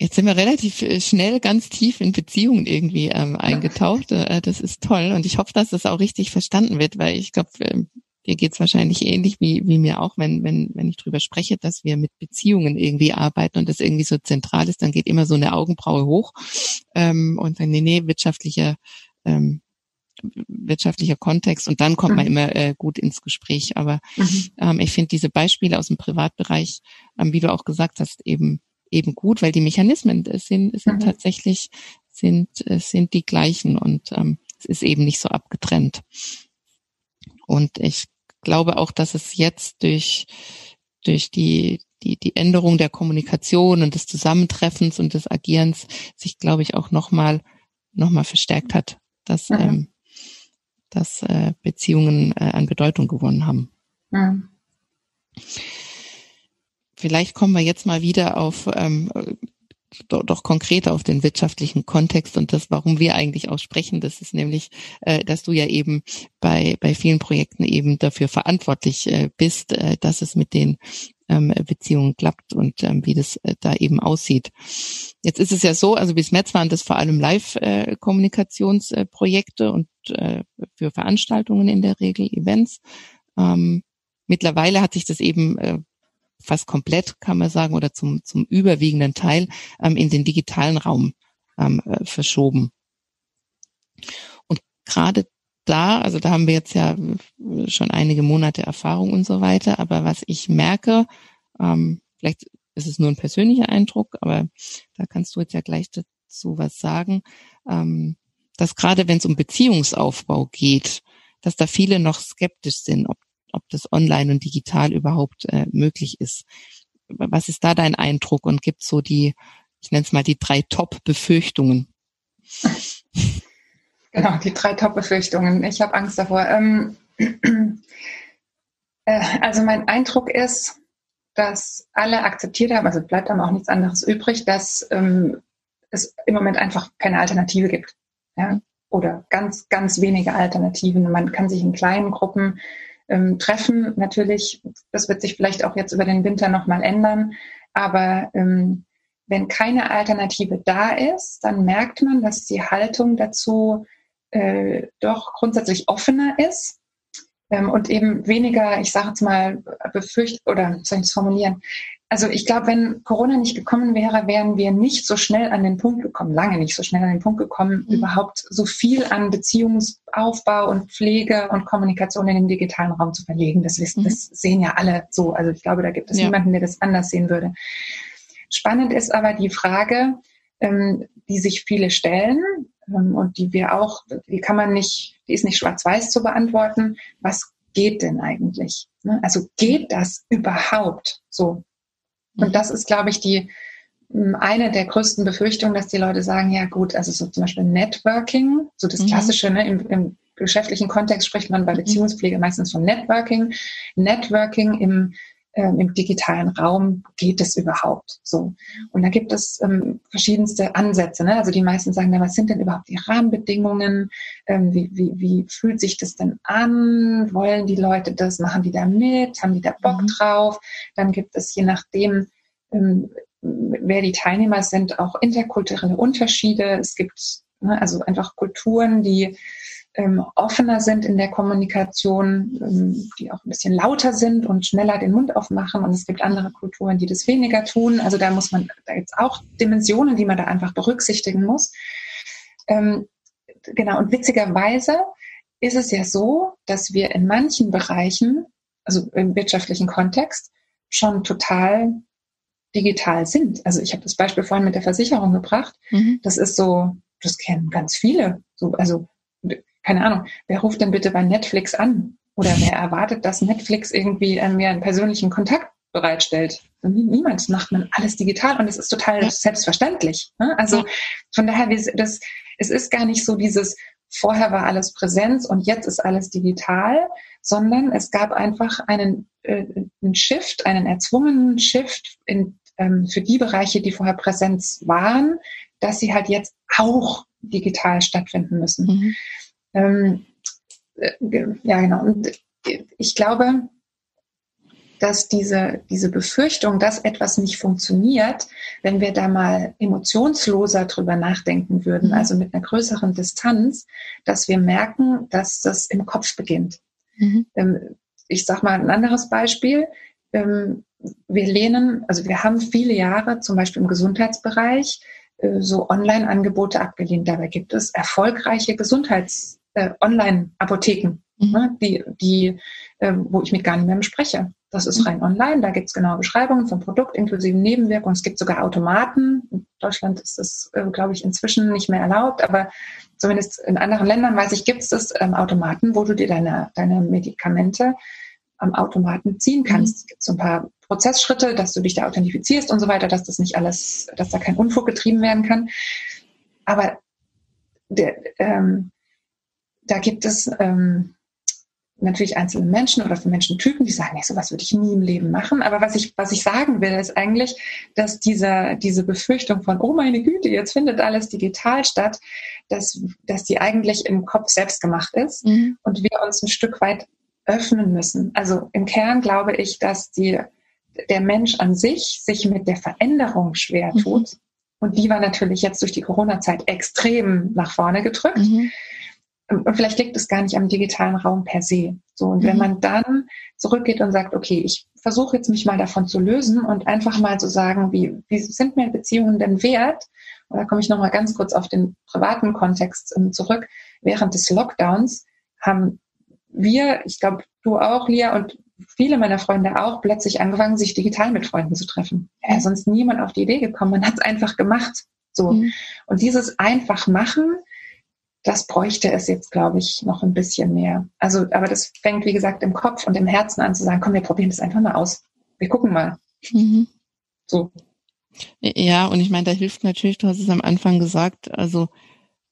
Jetzt sind wir relativ äh, schnell ganz tief in Beziehungen irgendwie ähm, eingetaucht. Äh, das ist toll und ich hoffe, dass das auch richtig verstanden wird, weil ich glaube, ähm, dir geht's wahrscheinlich ähnlich wie, wie mir auch, wenn, wenn, wenn ich drüber spreche, dass wir mit Beziehungen irgendwie arbeiten und das irgendwie so zentral ist, dann geht immer so eine Augenbraue hoch ähm, und dann, nee, nee, wirtschaftlicher, ähm, wirtschaftlicher Kontext und dann kommt mhm. man immer äh, gut ins Gespräch. Aber mhm. ähm, ich finde diese Beispiele aus dem Privatbereich, ähm, wie du auch gesagt hast, eben eben gut, weil die Mechanismen sind, sind mhm. tatsächlich sind sind die gleichen und ähm, es ist eben nicht so abgetrennt. Und ich glaube auch, dass es jetzt durch, durch die, die, die Änderung der Kommunikation und des Zusammentreffens und des Agierens sich, glaube ich, auch nochmal noch mal verstärkt hat, dass, mhm. ähm, dass äh, Beziehungen äh, an Bedeutung gewonnen haben. Mhm. Vielleicht kommen wir jetzt mal wieder auf ähm, doch, doch konkreter auf den wirtschaftlichen Kontext und das, warum wir eigentlich auch sprechen, das ist nämlich, äh, dass du ja eben bei, bei vielen Projekten eben dafür verantwortlich äh, bist, äh, dass es mit den ähm, Beziehungen klappt und ähm, wie das äh, da eben aussieht. Jetzt ist es ja so, also bis März waren das vor allem Live-Kommunikationsprojekte äh, und äh, für Veranstaltungen in der Regel, Events. Ähm, mittlerweile hat sich das eben äh, fast komplett, kann man sagen, oder zum, zum überwiegenden Teil ähm, in den digitalen Raum ähm, äh, verschoben. Und gerade da, also da haben wir jetzt ja schon einige Monate Erfahrung und so weiter, aber was ich merke, ähm, vielleicht ist es nur ein persönlicher Eindruck, aber da kannst du jetzt ja gleich dazu was sagen, ähm, dass gerade wenn es um Beziehungsaufbau geht, dass da viele noch skeptisch sind, ob ob das online und digital überhaupt äh, möglich ist. Was ist da dein Eindruck und gibt so die, ich nenne es mal die drei Top-Befürchtungen? [laughs] Genau, die drei Top-Befürchtungen. Ich habe Angst davor. Ähm, [clears throat] äh, also mein Eindruck ist, dass alle akzeptiert haben, also bleibt einem auch nichts anderes übrig, dass ähm, es im Moment einfach keine Alternative gibt. Ja? Oder ganz, ganz wenige Alternativen. Man kann sich in kleinen Gruppen ähm, treffen. Natürlich, das wird sich vielleicht auch jetzt über den Winter nochmal ändern, aber ähm, wenn keine Alternative da ist, dann merkt man, dass die Haltung dazu äh, doch grundsätzlich offener ist ähm, und eben weniger, ich sage jetzt mal, befürchtet oder soll ich es formulieren, also ich glaube, wenn Corona nicht gekommen wäre, wären wir nicht so schnell an den Punkt gekommen, lange nicht so schnell an den Punkt gekommen, mhm. überhaupt so viel an Beziehungsaufbau und Pflege und Kommunikation in den digitalen Raum zu verlegen. Das, wissen, mhm. das sehen ja alle so. Also ich glaube, da gibt es ja. niemanden, der das anders sehen würde. Spannend ist aber die Frage, ähm, die sich viele stellen ähm, und die wir auch, die kann man nicht, die ist nicht schwarz-weiß zu beantworten. Was geht denn eigentlich? Ne? Also geht das überhaupt so? Und das ist, glaube ich, die eine der größten Befürchtungen, dass die Leute sagen, ja gut, also so zum Beispiel Networking, so das mhm. klassische, ne, im, im geschäftlichen Kontext spricht man bei mhm. Beziehungspflege meistens von Networking. Networking im ähm, im digitalen Raum geht es überhaupt so? Und da gibt es ähm, verschiedenste Ansätze. Ne? Also die meisten sagen, na, was sind denn überhaupt die Rahmenbedingungen? Ähm, wie, wie, wie fühlt sich das denn an? Wollen die Leute das? Machen die da mit? Haben die da Bock mhm. drauf? Dann gibt es je nachdem, ähm, wer die Teilnehmer sind, auch interkulturelle Unterschiede. Es gibt ne, also einfach Kulturen, die ähm, offener sind in der Kommunikation, ähm, die auch ein bisschen lauter sind und schneller den Mund aufmachen. Und es gibt andere Kulturen, die das weniger tun. Also da muss man, da gibt es auch Dimensionen, die man da einfach berücksichtigen muss. Ähm, genau, und witzigerweise ist es ja so, dass wir in manchen Bereichen, also im wirtschaftlichen Kontext, schon total digital sind. Also ich habe das Beispiel vorhin mit der Versicherung gebracht. Mhm. Das ist so, das kennen ganz viele. So, also keine Ahnung, wer ruft denn bitte bei Netflix an? Oder wer erwartet, dass Netflix irgendwie äh, mir einen persönlichen Kontakt bereitstellt? Niemand macht man alles digital und es ist total ja. selbstverständlich. Ne? Also von daher, das, es ist gar nicht so dieses, vorher war alles Präsenz und jetzt ist alles digital, sondern es gab einfach einen, äh, einen Shift, einen erzwungenen Shift in, ähm, für die Bereiche, die vorher Präsenz waren, dass sie halt jetzt auch digital stattfinden müssen. Mhm. Ähm, äh, ja, genau. Und ich glaube, dass diese, diese Befürchtung, dass etwas nicht funktioniert, wenn wir da mal emotionsloser drüber nachdenken würden, mhm. also mit einer größeren Distanz, dass wir merken, dass das im Kopf beginnt. Mhm. Ähm, ich sage mal ein anderes Beispiel. Ähm, wir lehnen, also wir haben viele Jahre zum Beispiel im Gesundheitsbereich äh, so Online-Angebote abgelehnt. Dabei gibt es erfolgreiche Gesundheits äh, mhm. ne, die, die, äh, wo ich mit gar niemandem spreche. Das ist mhm. rein online, da gibt es genaue Beschreibungen vom Produkt inklusive Nebenwirkungen. Es gibt sogar Automaten. In Deutschland ist das, äh, glaube ich, inzwischen nicht mehr erlaubt, aber zumindest in anderen Ländern, weiß ich, gibt es das ähm, Automaten, wo du dir deine, deine Medikamente am Automaten ziehen kannst. Mhm. Es gibt so ein paar Prozessschritte, dass du dich da authentifizierst und so weiter, dass das nicht alles, dass da kein Unfug getrieben werden kann. Aber der, ähm, da gibt es ähm, natürlich einzelne Menschen oder für Menschentypen, die sagen, nee, sowas würde ich nie im Leben machen. Aber was ich, was ich sagen will, ist eigentlich, dass diese, diese Befürchtung von, oh meine Güte, jetzt findet alles digital statt, dass, dass die eigentlich im Kopf selbst gemacht ist mhm. und wir uns ein Stück weit öffnen müssen. Also im Kern glaube ich, dass die, der Mensch an sich sich mit der Veränderung schwer mhm. tut. Mhm. Und die war natürlich jetzt durch die Corona-Zeit extrem nach vorne gedrückt. Mhm. Und vielleicht liegt es gar nicht am digitalen Raum per se. So, und mhm. wenn man dann zurückgeht und sagt, okay, ich versuche jetzt mich mal davon zu lösen und einfach mal zu sagen, wie, wie sind mir Beziehungen denn wert? Und da komme ich nochmal ganz kurz auf den privaten Kontext ähm, zurück. Während des Lockdowns haben wir, ich glaube, du auch, Lia, und viele meiner Freunde auch, plötzlich angefangen, sich digital mit Freunden zu treffen. Ja, sonst niemand auf die Idee gekommen. Man hat es einfach gemacht. So. Mhm. Und dieses einfach machen, das bräuchte es jetzt, glaube ich, noch ein bisschen mehr. Also, aber das fängt, wie gesagt, im Kopf und im Herzen an zu sagen, komm, wir probieren das einfach mal aus. Wir gucken mal. Mhm. So. Ja, und ich meine, da hilft natürlich, du hast es am Anfang gesagt, also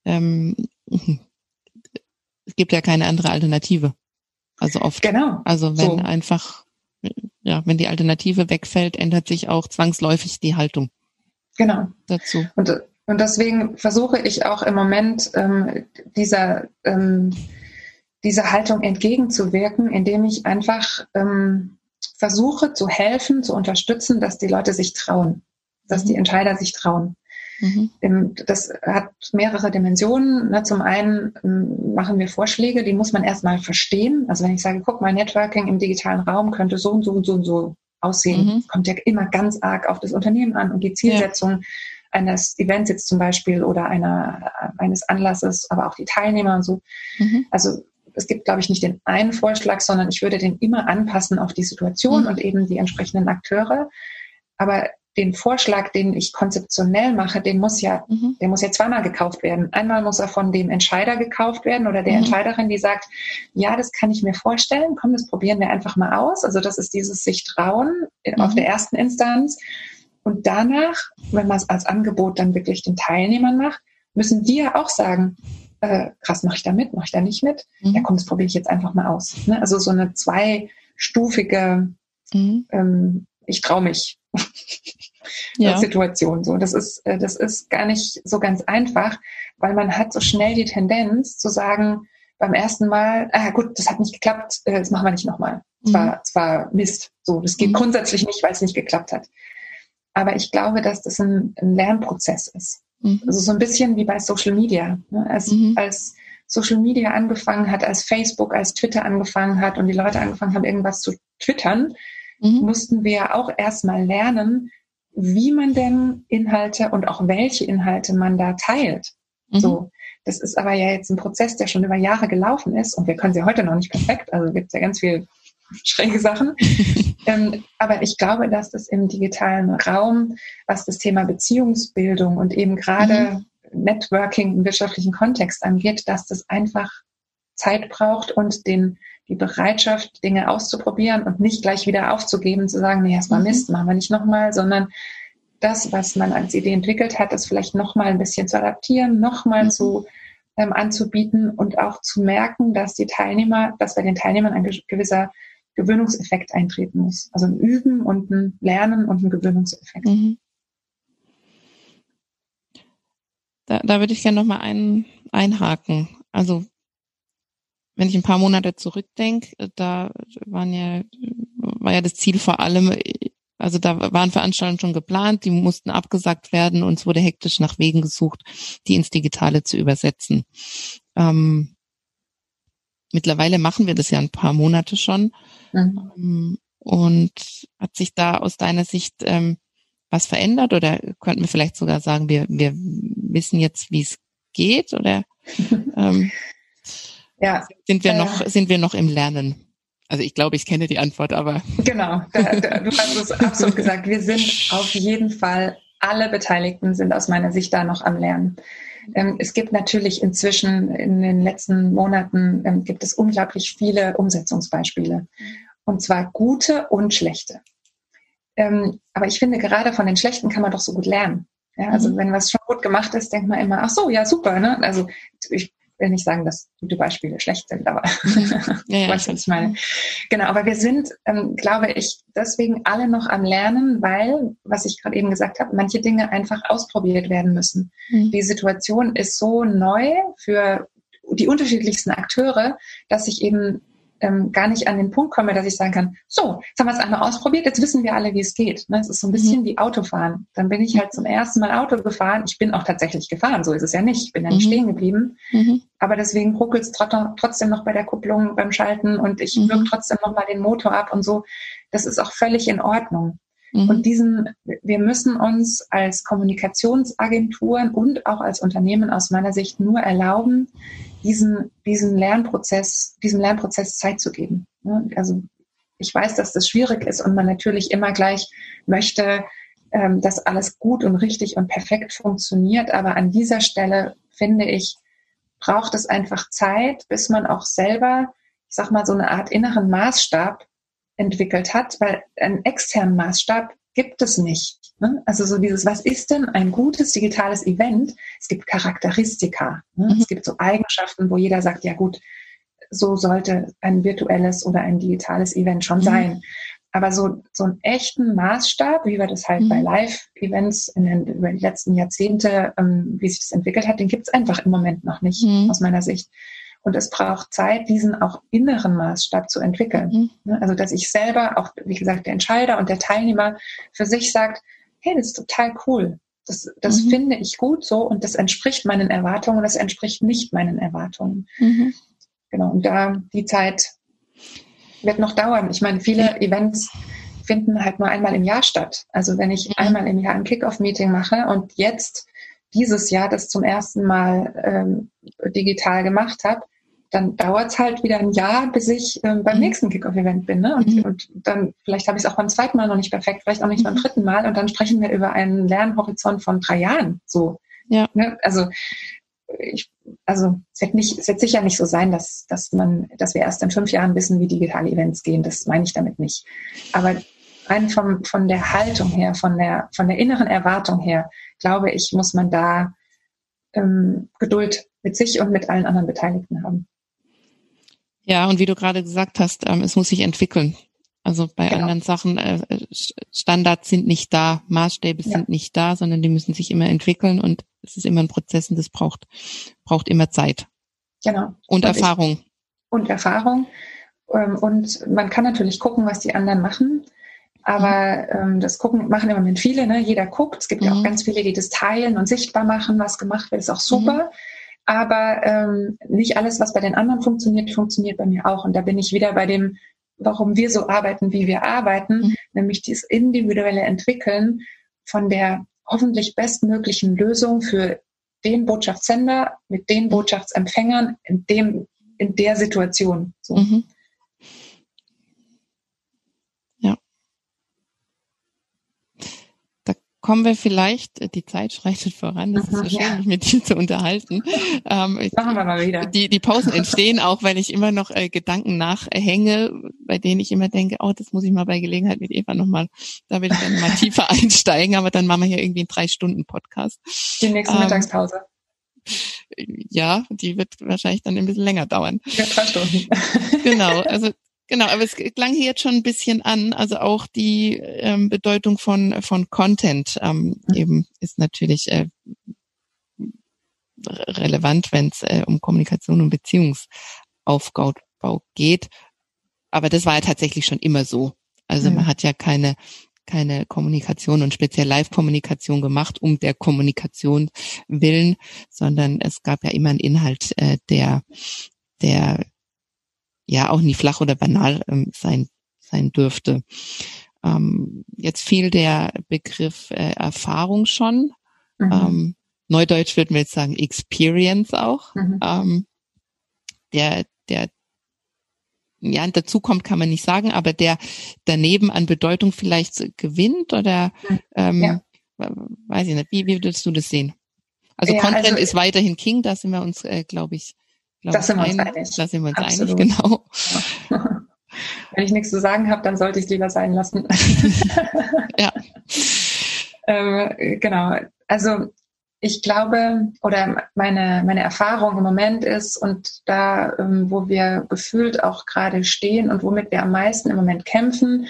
ähm, [laughs] es gibt ja keine andere Alternative. Also oft. Genau. Also wenn so. einfach, ja, wenn die Alternative wegfällt, ändert sich auch zwangsläufig die Haltung. Genau. Dazu. Und und deswegen versuche ich auch im Moment ähm, dieser, ähm, dieser Haltung entgegenzuwirken, indem ich einfach ähm, versuche zu helfen, zu unterstützen, dass die Leute sich trauen, dass die mhm. Entscheider sich trauen. Mhm. Das hat mehrere Dimensionen. Ne, zum einen ähm, machen wir Vorschläge, die muss man erstmal verstehen. Also wenn ich sage, guck mal, Networking im digitalen Raum könnte so und so und so und so aussehen, mhm. kommt ja immer ganz arg auf das Unternehmen an und die Zielsetzung. Ja eines Events jetzt zum Beispiel oder einer, eines Anlasses, aber auch die Teilnehmer und so. Mhm. Also es gibt, glaube ich, nicht den einen Vorschlag, sondern ich würde den immer anpassen auf die Situation mhm. und eben die entsprechenden Akteure. Aber den Vorschlag, den ich konzeptionell mache, den muss ja, mhm. der muss ja zweimal gekauft werden. Einmal muss er von dem Entscheider gekauft werden oder der mhm. Entscheiderin, die sagt, ja, das kann ich mir vorstellen, komm, das probieren wir einfach mal aus. Also das ist dieses sich trauen mhm. auf der ersten Instanz. Und danach, wenn man es als Angebot dann wirklich den Teilnehmern macht, müssen die ja auch sagen, äh, krass, mache ich da mit, mache ich da nicht mit? Mhm. Ja, komm, das probiere ich jetzt einfach mal aus. Ne? Also so eine zweistufige, mhm. ähm, ich traue mich [laughs] ja. Situation. So, das ist, äh, das ist gar nicht so ganz einfach, weil man hat so schnell die Tendenz zu sagen, beim ersten Mal, ah gut, das hat nicht geklappt, äh, das machen wir nicht nochmal. Es, mhm. war, es war Mist. So, das geht mhm. grundsätzlich nicht, weil es nicht geklappt hat. Aber ich glaube, dass das ein, ein Lernprozess ist. Mhm. Also so ein bisschen wie bei Social Media. Ne? Als, mhm. als Social Media angefangen hat, als Facebook, als Twitter angefangen hat und die Leute angefangen haben, irgendwas zu twittern, mhm. mussten wir auch erstmal lernen, wie man denn Inhalte und auch welche Inhalte man da teilt. Mhm. So. Das ist aber ja jetzt ein Prozess, der schon über Jahre gelaufen ist und wir können sie heute noch nicht perfekt. Also gibt es ja ganz viel schräge Sachen. [laughs] ähm, aber ich glaube, dass das im digitalen Raum, was das Thema Beziehungsbildung und eben gerade mhm. Networking im wirtschaftlichen Kontext angeht, dass das einfach Zeit braucht und den, die Bereitschaft, Dinge auszuprobieren und nicht gleich wieder aufzugeben, zu sagen, nee, war mhm. Mist, machen wir nicht nochmal, sondern das, was man als Idee entwickelt hat, das vielleicht nochmal ein bisschen zu adaptieren, nochmal mhm. zu ähm, anzubieten und auch zu merken, dass die Teilnehmer, dass bei den Teilnehmern ein gewisser Gewöhnungseffekt eintreten muss. Also ein Üben und ein Lernen und ein Gewöhnungseffekt. Mhm. Da, da würde ich gerne nochmal ein, einhaken. Also wenn ich ein paar Monate zurückdenke, da waren ja, war ja das Ziel vor allem, also da waren Veranstaltungen schon geplant, die mussten abgesagt werden und es wurde hektisch nach Wegen gesucht, die ins Digitale zu übersetzen. Ähm, mittlerweile machen wir das ja ein paar Monate schon. Mhm. Ähm, und hat sich da aus deiner Sicht ähm, was verändert oder könnten wir vielleicht sogar sagen, wir, wir wissen jetzt, wie es geht oder [laughs] ähm, ja, sind wir äh, noch sind wir noch im Lernen? Also ich glaube, ich kenne die Antwort, aber genau, da, da, du hast es absolut gesagt. Wir sind auf jeden Fall alle Beteiligten sind aus meiner Sicht da noch am Lernen. Ähm, es gibt natürlich inzwischen in den letzten Monaten ähm, gibt es unglaublich viele Umsetzungsbeispiele. Und zwar gute und schlechte. Ähm, aber ich finde, gerade von den schlechten kann man doch so gut lernen. Ja, also mhm. wenn was schon gut gemacht ist, denkt man immer, ach so, ja, super. Ne? Also ich will nicht sagen, dass gute Beispiele schlecht sind, aber [laughs] ja, ja, [laughs] was ich meine. Genau, aber wir sind, ähm, glaube ich, deswegen alle noch am Lernen, weil, was ich gerade eben gesagt habe, manche Dinge einfach ausprobiert werden müssen. Mhm. Die Situation ist so neu für die unterschiedlichsten Akteure, dass ich eben ähm, gar nicht an den Punkt komme, dass ich sagen kann, so, jetzt haben wir es einmal ausprobiert, jetzt wissen wir alle, wie es geht. Ne? Es ist so ein bisschen mhm. wie Autofahren. Dann bin ich halt zum ersten Mal Auto gefahren. Ich bin auch tatsächlich gefahren, so ist es ja nicht. Ich bin ja nicht mhm. stehen geblieben. Mhm. Aber deswegen ruckelt es trotzdem noch bei der Kupplung beim Schalten und ich mhm. wirke trotzdem noch mal den Motor ab und so. Das ist auch völlig in Ordnung. Mhm. Und diesen, wir müssen uns als Kommunikationsagenturen und auch als Unternehmen aus meiner Sicht nur erlauben, diesen, diesen Lernprozess, diesem Lernprozess Zeit zu geben. Also ich weiß, dass das schwierig ist und man natürlich immer gleich möchte, ähm, dass alles gut und richtig und perfekt funktioniert. Aber an dieser Stelle finde ich, braucht es einfach Zeit, bis man auch selber, ich sag mal, so eine Art inneren Maßstab entwickelt hat, weil einen externen Maßstab gibt es nicht. Ne? Also so dieses, was ist denn ein gutes digitales Event? Es gibt Charakteristika. Ne? Mhm. Es gibt so Eigenschaften, wo jeder sagt, ja gut, so sollte ein virtuelles oder ein digitales Event schon mhm. sein. Aber so, so einen echten Maßstab, wie wir das halt mhm. bei Live-Events in den, über die letzten Jahrzehnte, ähm, wie sich das entwickelt hat, den gibt es einfach im Moment noch nicht, mhm. aus meiner Sicht. Und es braucht Zeit, diesen auch inneren Maßstab zu entwickeln. Mhm. Also, dass ich selber, auch wie gesagt, der Entscheider und der Teilnehmer für sich sagt, hey, das ist total cool. Das, das mhm. finde ich gut so und das entspricht meinen Erwartungen und das entspricht nicht meinen Erwartungen. Mhm. Genau, und da die Zeit wird noch dauern. Ich meine, viele Events finden halt nur einmal im Jahr statt. Also wenn ich mhm. einmal im Jahr ein Kickoff-Meeting mache und jetzt dieses Jahr das zum ersten Mal ähm, digital gemacht habe, dann dauert es halt wieder ein Jahr, bis ich ähm, beim mhm. nächsten Kickoff-Event bin. Ne? Und, mhm. und dann, vielleicht habe ich es auch beim zweiten Mal noch nicht perfekt, vielleicht auch nicht mhm. beim dritten Mal. Und dann sprechen wir über einen Lernhorizont von drei Jahren. So. Ja. Ne? Also ich, also es wird nicht, es wird sicher nicht so sein, dass, dass man, dass wir erst in fünf Jahren wissen, wie digitale Events gehen. Das meine ich damit nicht. Aber rein vom, von der Haltung her, von der, von der inneren Erwartung her, glaube ich, muss man da ähm, Geduld mit sich und mit allen anderen Beteiligten haben. Ja, und wie du gerade gesagt hast, ähm, es muss sich entwickeln. Also bei genau. anderen Sachen, äh, Standards sind nicht da, Maßstäbe ja. sind nicht da, sondern die müssen sich immer entwickeln und es ist immer ein Prozess und das braucht, braucht immer Zeit. Genau. Und, und Erfahrung. Ich, und Erfahrung. Ähm, und man kann natürlich gucken, was die anderen machen. Aber ähm, das gucken machen im Moment viele, ne? Jeder guckt. Es gibt mhm. ja auch mhm. ganz viele, die das teilen und sichtbar machen, was gemacht wird, ist auch super. Mhm. Aber ähm, nicht alles, was bei den anderen funktioniert, funktioniert bei mir auch. Und da bin ich wieder bei dem, warum wir so arbeiten, wie wir arbeiten, mhm. nämlich dieses individuelle Entwickeln von der hoffentlich bestmöglichen Lösung für den Botschaftssender mit den Botschaftsempfängern in dem in der Situation. So. Mhm. Kommen wir vielleicht, äh, die Zeit schreitet voran, das ist so schön, ja. mich mit dir zu unterhalten. Ähm, Machen wir mal wieder. Die, die Pausen entstehen auch, weil ich immer noch äh, Gedanken nachhänge, bei denen ich immer denke, oh, das muss ich mal bei Gelegenheit mit Eva nochmal, da will ich dann mal [laughs] tiefer einsteigen, aber dann machen wir hier irgendwie einen Drei-Stunden-Podcast. Die nächste ähm, Mittagspause. Ja, die wird wahrscheinlich dann ein bisschen länger dauern. Ja, drei Stunden. genau, also Genau, aber es klang hier jetzt schon ein bisschen an. Also auch die ähm, Bedeutung von, von Content ähm, eben ist natürlich äh, relevant, wenn es äh, um Kommunikation und Beziehungsaufbau geht. Aber das war ja tatsächlich schon immer so. Also mhm. man hat ja keine keine Kommunikation und speziell Live-Kommunikation gemacht um der Kommunikation willen, sondern es gab ja immer einen Inhalt, äh, der der ja auch nie flach oder banal ähm, sein, sein dürfte. Ähm, jetzt fiel der Begriff äh, Erfahrung schon. Mhm. Ähm, Neudeutsch würden wir jetzt sagen Experience auch. Mhm. Ähm, der, der, ja, dazu kommt, kann man nicht sagen, aber der daneben an Bedeutung vielleicht gewinnt oder mhm. ähm, ja. weiß ich nicht. Wie, wie würdest du das sehen? Also ja, Content also, ist weiterhin King, da sind wir uns, äh, glaube ich, das sind wir uns einig. Da sind wir uns Absolut. einig, genau. Ja. [laughs] Wenn ich nichts zu sagen habe, dann sollte ich es lieber sein lassen. [laughs] ja. [laughs] ähm, genau. Also ich glaube, oder meine, meine Erfahrung im Moment ist, und da, ähm, wo wir gefühlt auch gerade stehen und womit wir am meisten im Moment kämpfen,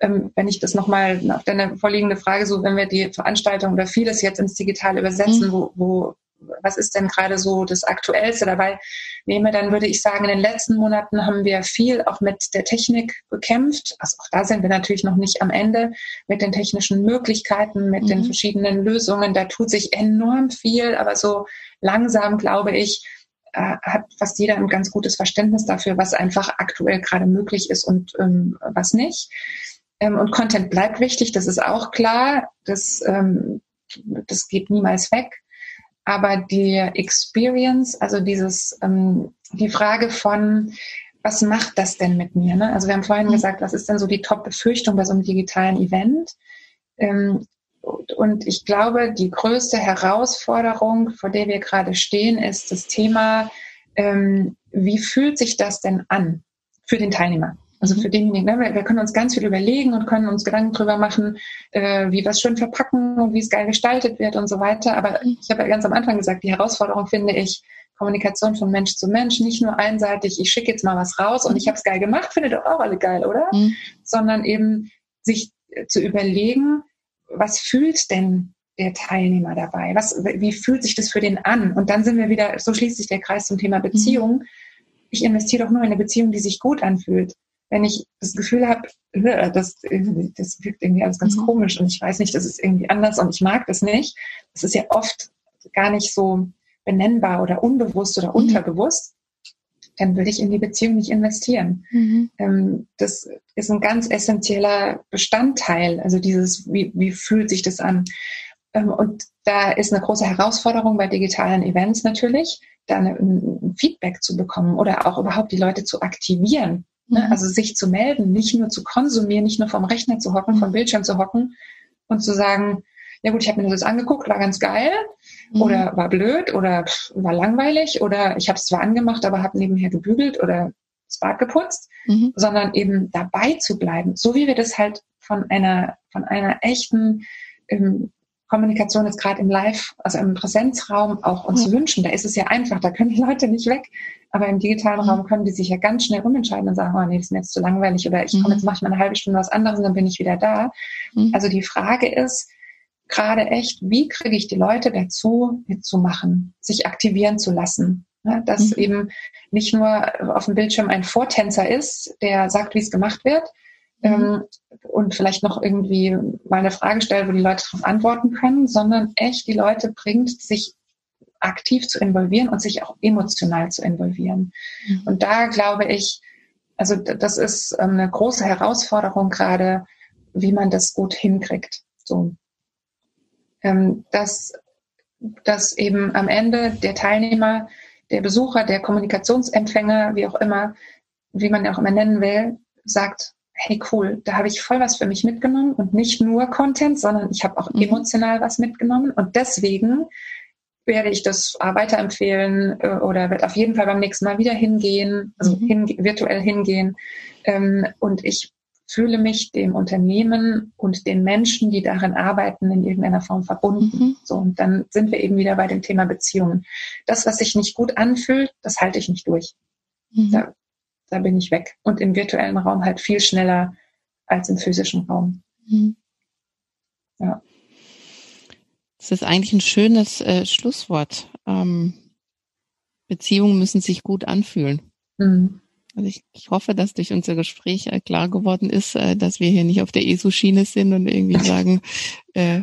ähm, wenn ich das nochmal auf deine vorliegende Frage so, wenn wir die Veranstaltung oder vieles jetzt ins Digitale übersetzen, mhm. wo, wo was ist denn gerade so das Aktuellste dabei nehme, dann würde ich sagen, in den letzten Monaten haben wir viel auch mit der Technik gekämpft. Also auch da sind wir natürlich noch nicht am Ende mit den technischen Möglichkeiten, mit mhm. den verschiedenen Lösungen. Da tut sich enorm viel, aber so langsam, glaube ich, äh, hat fast jeder ein ganz gutes Verständnis dafür, was einfach aktuell gerade möglich ist und ähm, was nicht. Ähm, und Content bleibt wichtig, das ist auch klar. Das, ähm, das geht niemals weg. Aber die Experience, also dieses, ähm, die Frage von, was macht das denn mit mir? Ne? Also wir haben vorhin mhm. gesagt, was ist denn so die Top-Befürchtung bei so einem digitalen Event? Ähm, und ich glaube, die größte Herausforderung, vor der wir gerade stehen, ist das Thema, ähm, wie fühlt sich das denn an für den Teilnehmer? Also für denjenigen, ne, wir, wir, können uns ganz viel überlegen und können uns Gedanken drüber machen, äh, wie wir es schön verpacken und wie es geil gestaltet wird und so weiter. Aber mhm. ich habe ja ganz am Anfang gesagt, die Herausforderung finde ich, Kommunikation von Mensch zu Mensch, nicht nur einseitig, ich schicke jetzt mal was raus und ich habe es geil gemacht, findet doch auch alle geil, oder? Mhm. Sondern eben sich zu überlegen, was fühlt denn der Teilnehmer dabei? Was, wie fühlt sich das für den an? Und dann sind wir wieder, so schließt sich der Kreis zum Thema Beziehung. Mhm. Ich investiere doch nur in eine Beziehung, die sich gut anfühlt wenn ich das Gefühl habe, das, das wirkt irgendwie alles ganz mhm. komisch und ich weiß nicht, das ist irgendwie anders und ich mag das nicht. Das ist ja oft gar nicht so benennbar oder unbewusst oder mhm. unterbewusst. Dann würde ich in die Beziehung nicht investieren. Mhm. Ähm, das ist ein ganz essentieller Bestandteil. Also dieses, wie, wie fühlt sich das an? Ähm, und da ist eine große Herausforderung bei digitalen Events natürlich, da ein Feedback zu bekommen oder auch überhaupt die Leute zu aktivieren Ne? Mhm. Also sich zu melden, nicht nur zu konsumieren, nicht nur vom Rechner zu hocken, vom Bildschirm zu hocken und zu sagen, ja gut, ich habe mir das angeguckt, war ganz geil mhm. oder war blöd oder pff, war langweilig oder ich habe es zwar angemacht, aber habe nebenher gebügelt oder das Bad geputzt, mhm. sondern eben dabei zu bleiben, so wie wir das halt von einer von einer echten ähm, Kommunikation ist gerade im Live, also im Präsenzraum auch uns ja. wünschen. Da ist es ja einfach, da können die Leute nicht weg. Aber im digitalen mhm. Raum können die sich ja ganz schnell umentscheiden und sagen, oh nee, das ist mir jetzt zu langweilig oder ich komme mhm. jetzt mache ich mal eine halbe Stunde was anderes und dann bin ich wieder da. Mhm. Also die Frage ist gerade echt, wie kriege ich die Leute dazu, mitzumachen, sich aktivieren zu lassen? Ja, dass mhm. eben nicht nur auf dem Bildschirm ein Vortänzer ist, der sagt, wie es gemacht wird. Ähm, und vielleicht noch irgendwie mal eine Frage stellt, wo die Leute darauf antworten können, sondern echt die Leute bringt, sich aktiv zu involvieren und sich auch emotional zu involvieren. Mhm. Und da glaube ich, also das ist ähm, eine große Herausforderung gerade, wie man das gut hinkriegt. So, ähm, dass, dass eben am Ende der Teilnehmer, der Besucher, der Kommunikationsempfänger, wie auch immer, wie man auch immer nennen will, sagt, hey cool, da habe ich voll was für mich mitgenommen und nicht nur Content, sondern ich habe auch mhm. emotional was mitgenommen und deswegen werde ich das weiterempfehlen äh, oder werde auf jeden Fall beim nächsten Mal wieder hingehen, also mhm. hin, virtuell hingehen. Ähm, und ich fühle mich dem Unternehmen und den Menschen, die darin arbeiten, in irgendeiner Form verbunden. Mhm. So, und dann sind wir eben wieder bei dem Thema Beziehungen. Das, was sich nicht gut anfühlt, das halte ich nicht durch. Mhm. Da, da bin ich weg. Und im virtuellen Raum halt viel schneller als im physischen Raum. Mhm. Ja. Das ist eigentlich ein schönes äh, Schlusswort. Ähm, Beziehungen müssen sich gut anfühlen. Mhm. Also ich, ich hoffe, dass durch unser Gespräch äh, klar geworden ist, äh, dass wir hier nicht auf der ESO-Schiene sind und irgendwie [laughs] sagen, äh,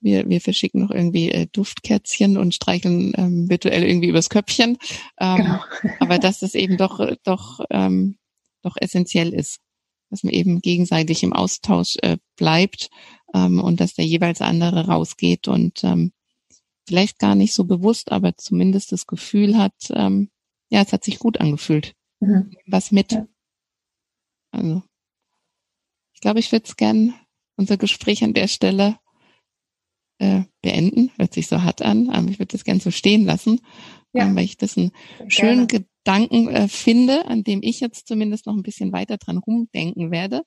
wir, wir verschicken noch irgendwie äh, Duftkerzchen und streicheln ähm, virtuell irgendwie übers Köpfchen. Ähm, genau. [laughs] aber dass das eben doch, doch, ähm, doch essentiell ist, dass man eben gegenseitig im Austausch äh, bleibt ähm, und dass der jeweils andere rausgeht und ähm, vielleicht gar nicht so bewusst, aber zumindest das Gefühl hat, ähm, ja, es hat sich gut angefühlt. Mhm. Was mit. Ja. Also, ich glaube, ich würde es gern unser Gespräch an der Stelle äh, beenden. Hört sich so hart an, aber ich würde das gern so stehen lassen, ja. ähm, weil ich das einen schönen Gedanken äh, finde, an dem ich jetzt zumindest noch ein bisschen weiter dran rumdenken werde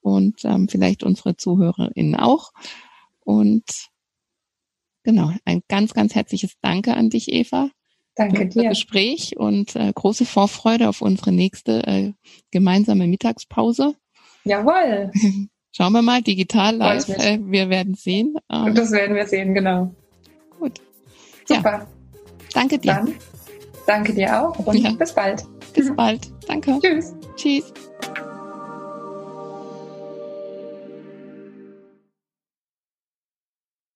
und ähm, vielleicht unsere ZuhörerInnen auch. Und genau, ein ganz, ganz herzliches Danke an dich, Eva. Danke dir. Gespräch und äh, große Vorfreude auf unsere nächste äh, gemeinsame Mittagspause. Jawohl. [laughs] Schauen wir mal, digital live. Äh, wir werden sehen. Ähm, das werden wir sehen, genau. Gut. Super. Ja. Danke dir. Dann danke dir auch und ja. bis bald. Bis bald. Danke. Tschüss. Tschüss.